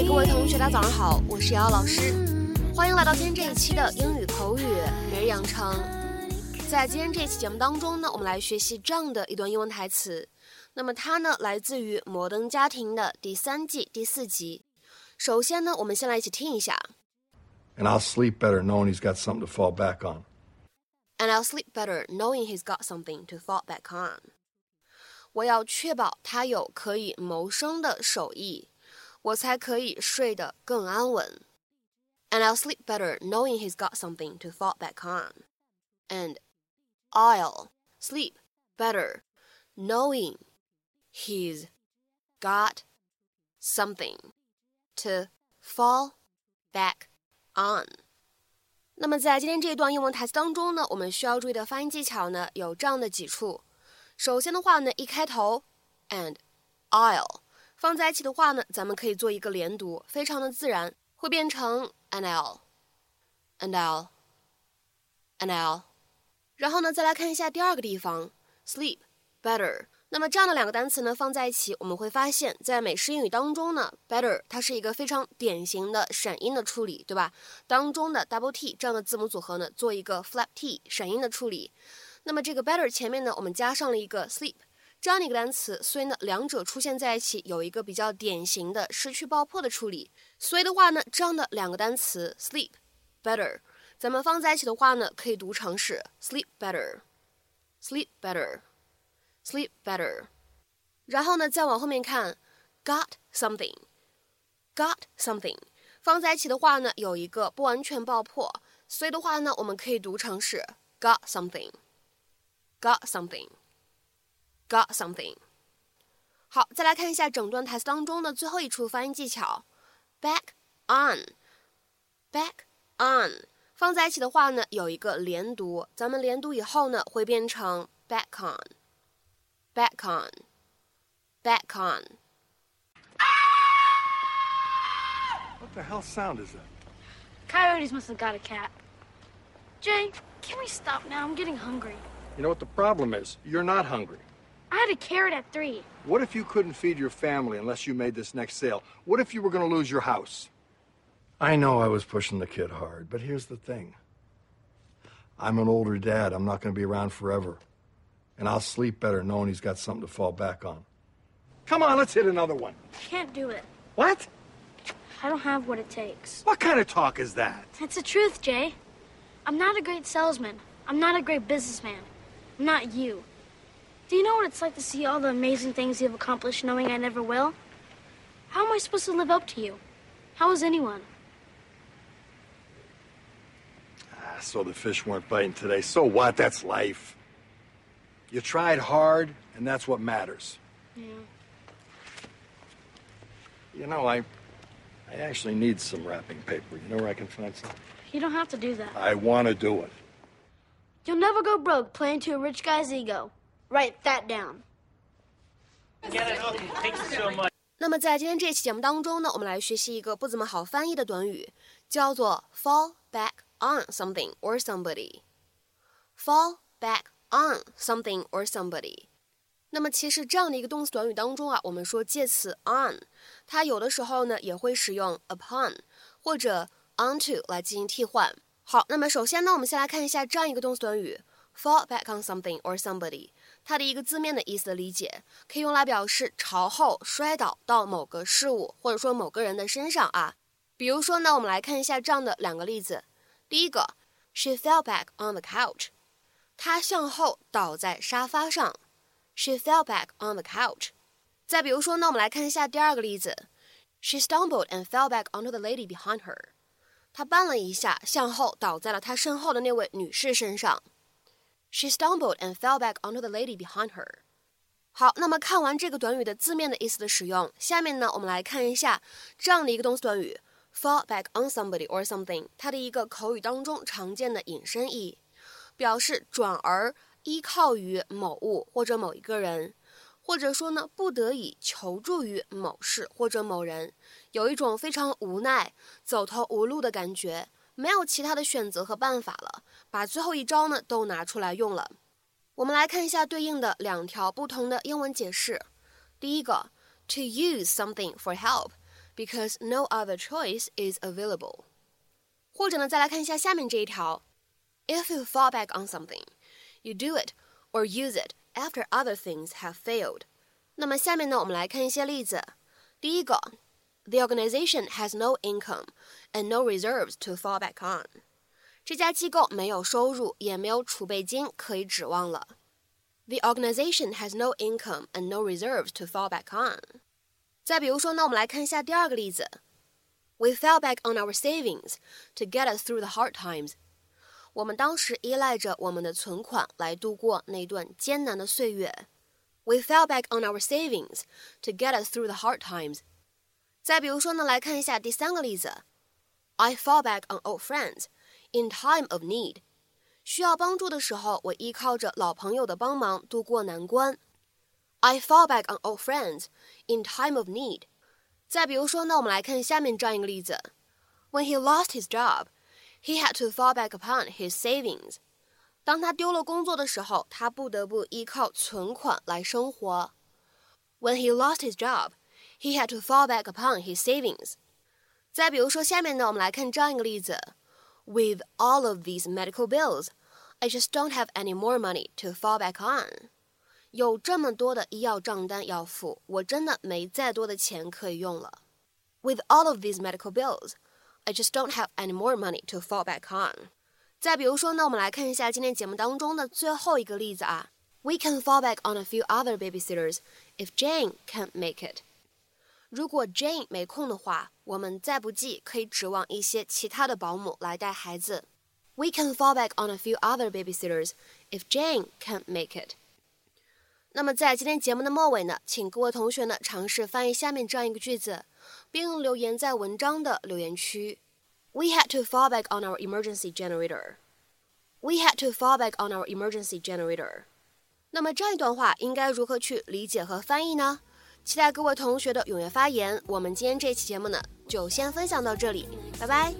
嘿，各位同学，大家早上好，我是瑶瑶老师，欢迎来到今天这一期的英语口语每日养成。在今天这一期节目当中呢，我们来学习这样的一段英文台词。那么它呢，来自于《摩登家庭》的第三季第四集。首先呢，我们先来一起听一下。And I'll sleep better knowing he's got something to fall back on. And I'll sleep better knowing he's got something to fall back on. 我要确保他有可以谋生的手艺，我才可以睡得更安稳。And I'll sleep better knowing he's got something to fall back on. And I'll sleep better knowing he's got something to fall back on。那么在今天这一段英文台词当中呢，我们需要注意的发音技巧呢有这样的几处。首先的话呢，一开头 and I'll 放在一起的话呢，咱们可以做一个连读，非常的自然，会变成 anl，anl，anl。然后呢，再来看一下第二个地方 sleep better。那么这样的两个单词呢放在一起，我们会发现，在美式英语当中呢，better 它是一个非常典型的闪音的处理，对吧？当中的 double t 这样的字母组合呢，做一个 flap t 闪音的处理。那么这个 better 前面呢，我们加上了一个 sleep 这样的一个单词，所以呢，两者出现在一起有一个比较典型的失去爆破的处理。所以的话呢，这样的两个单词 sleep better，咱们放在一起的话呢，可以读成是 sleep better，sleep better。sleep better。然后呢，再往后面看，got something，got something，放在一起的话呢，有一个不完全爆破，所以的话呢，我们可以读成是 got something，got something something，got something。好，再来看一下整段台词当中的最后一处发音技巧，back on，back on，放在一起的话呢，有一个连读，咱们连读以后呢，会变成 back on。back on, back on. What the hell sound is that? Coyotes must have got a cat. Jay, can we stop now? I'm getting hungry. You know what the problem is? You're not hungry. I had a carrot at three. What if you couldn't feed your family unless you made this next sale? What if you were going to lose your house? I know I was pushing the kid hard, but here's the thing. I'm an older dad. I'm not going to be around forever and I'll sleep better knowing he's got something to fall back on. Come on, let's hit another one. Can't do it. What? I don't have what it takes. What kind of talk is that? It's the truth, Jay. I'm not a great salesman. I'm not a great businessman. I'm not you. Do you know what it's like to see all the amazing things you've accomplished knowing I never will? How am I supposed to live up to you? How is anyone? Ah, so the fish weren't biting today. So what? That's life. You tried hard, and that's what matters. Yeah. You know, I I actually need some wrapping paper. You know where I can find some? You don't have to do that. I want to do it. You'll never go broke playing to a rich guy's ego. Write that down. Thank you so much. 那么在今天这期节目当中呢，我们来学习一个不怎么好翻译的短语，叫做 fall back on something or somebody. Fall back on something or somebody。那么其实这样的一个动词短语当中啊，我们说介词 on，它有的时候呢也会使用 upon 或者 onto 来进行替换。好，那么首先呢，我们先来看一下这样一个动词短语 fall back on something or somebody，它的一个字面的意思的理解，可以用来表示朝后摔倒到某个事物或者说某个人的身上啊。比如说呢，我们来看一下这样的两个例子。第一个，She fell back on the couch。她向后倒在沙发上，She fell back on the couch。再比如说呢，我们来看一下第二个例子，She stumbled and fell back onto the lady behind her。她绊了一下，向后倒在了她身后的那位女士身上，She stumbled and fell back onto the lady behind her。好，那么看完这个短语的字面的意思的使用，下面呢，我们来看一下这样的一个动词短语，fall back on somebody or something，它的一个口语当中常见的引申义。表示转而依靠于某物或者某一个人，或者说呢，不得已求助于某事或者某人，有一种非常无奈、走投无路的感觉，没有其他的选择和办法了，把最后一招呢都拿出来用了。我们来看一下对应的两条不同的英文解释。第一个，to use something for help， because no other choice is available。或者呢，再来看一下下面这一条：If you fall back on something, you do it or use it after other things have failed。那么下面呢，我们来看一些例子。第一个，The organization has no income and no reserves to fall back on。这家机构没有收入，也没有储备金可以指望了。The organization has no income and no reserves to fall back on。再比如说呢，我们来看一下第二个例子。We fell back on our savings to get us through the hard times。我们当时依赖着我们的存款来度过那段艰难的岁月。We fell back on our savings to get us through the hard times。再比如说呢，来看一下第三个例子。 I fall back on old friends in time of need。需要帮助的时候，我依靠着老朋友的帮忙度过难关。I fall back on old friends in time of need。再比如说呢，我们来看下面这样一个例子：When he lost his job, he had to fall back upon his savings。当他丢了工作的时候，他不得不依靠存款来生活。When he lost his job, he had to fall back upon his savings。 再比如说下面呢，我们来看这样一个例子：With all of these medical bills, I just don't have any more money to fall back on。有这么多的医药账单要付，我真的没再多的钱可以用了。With all of these medical bills, I just don't have any more money to fall back on。再比如说呢，我们来看一下今天节目当中的最后一个例子啊。We can fall back on a few other babysitters if Jane can't make it。 如果 Jane 没空的话，我们再不济可以指望一些其他的保姆来带孩子。We can fall back on a few other babysitters if Jane can't make it。那么在今天节目的末尾呢，请各位同学呢尝试翻译下面这样一个句子，并留言在文章的留言区。We had to fall back on our emergency generator. We had to fall back on our emergency generator. 那么这样一段话应该如何去理解和翻译呢？期待各位同学的踊跃发言。我们今天这期节目呢，就先分享到这里，拜拜。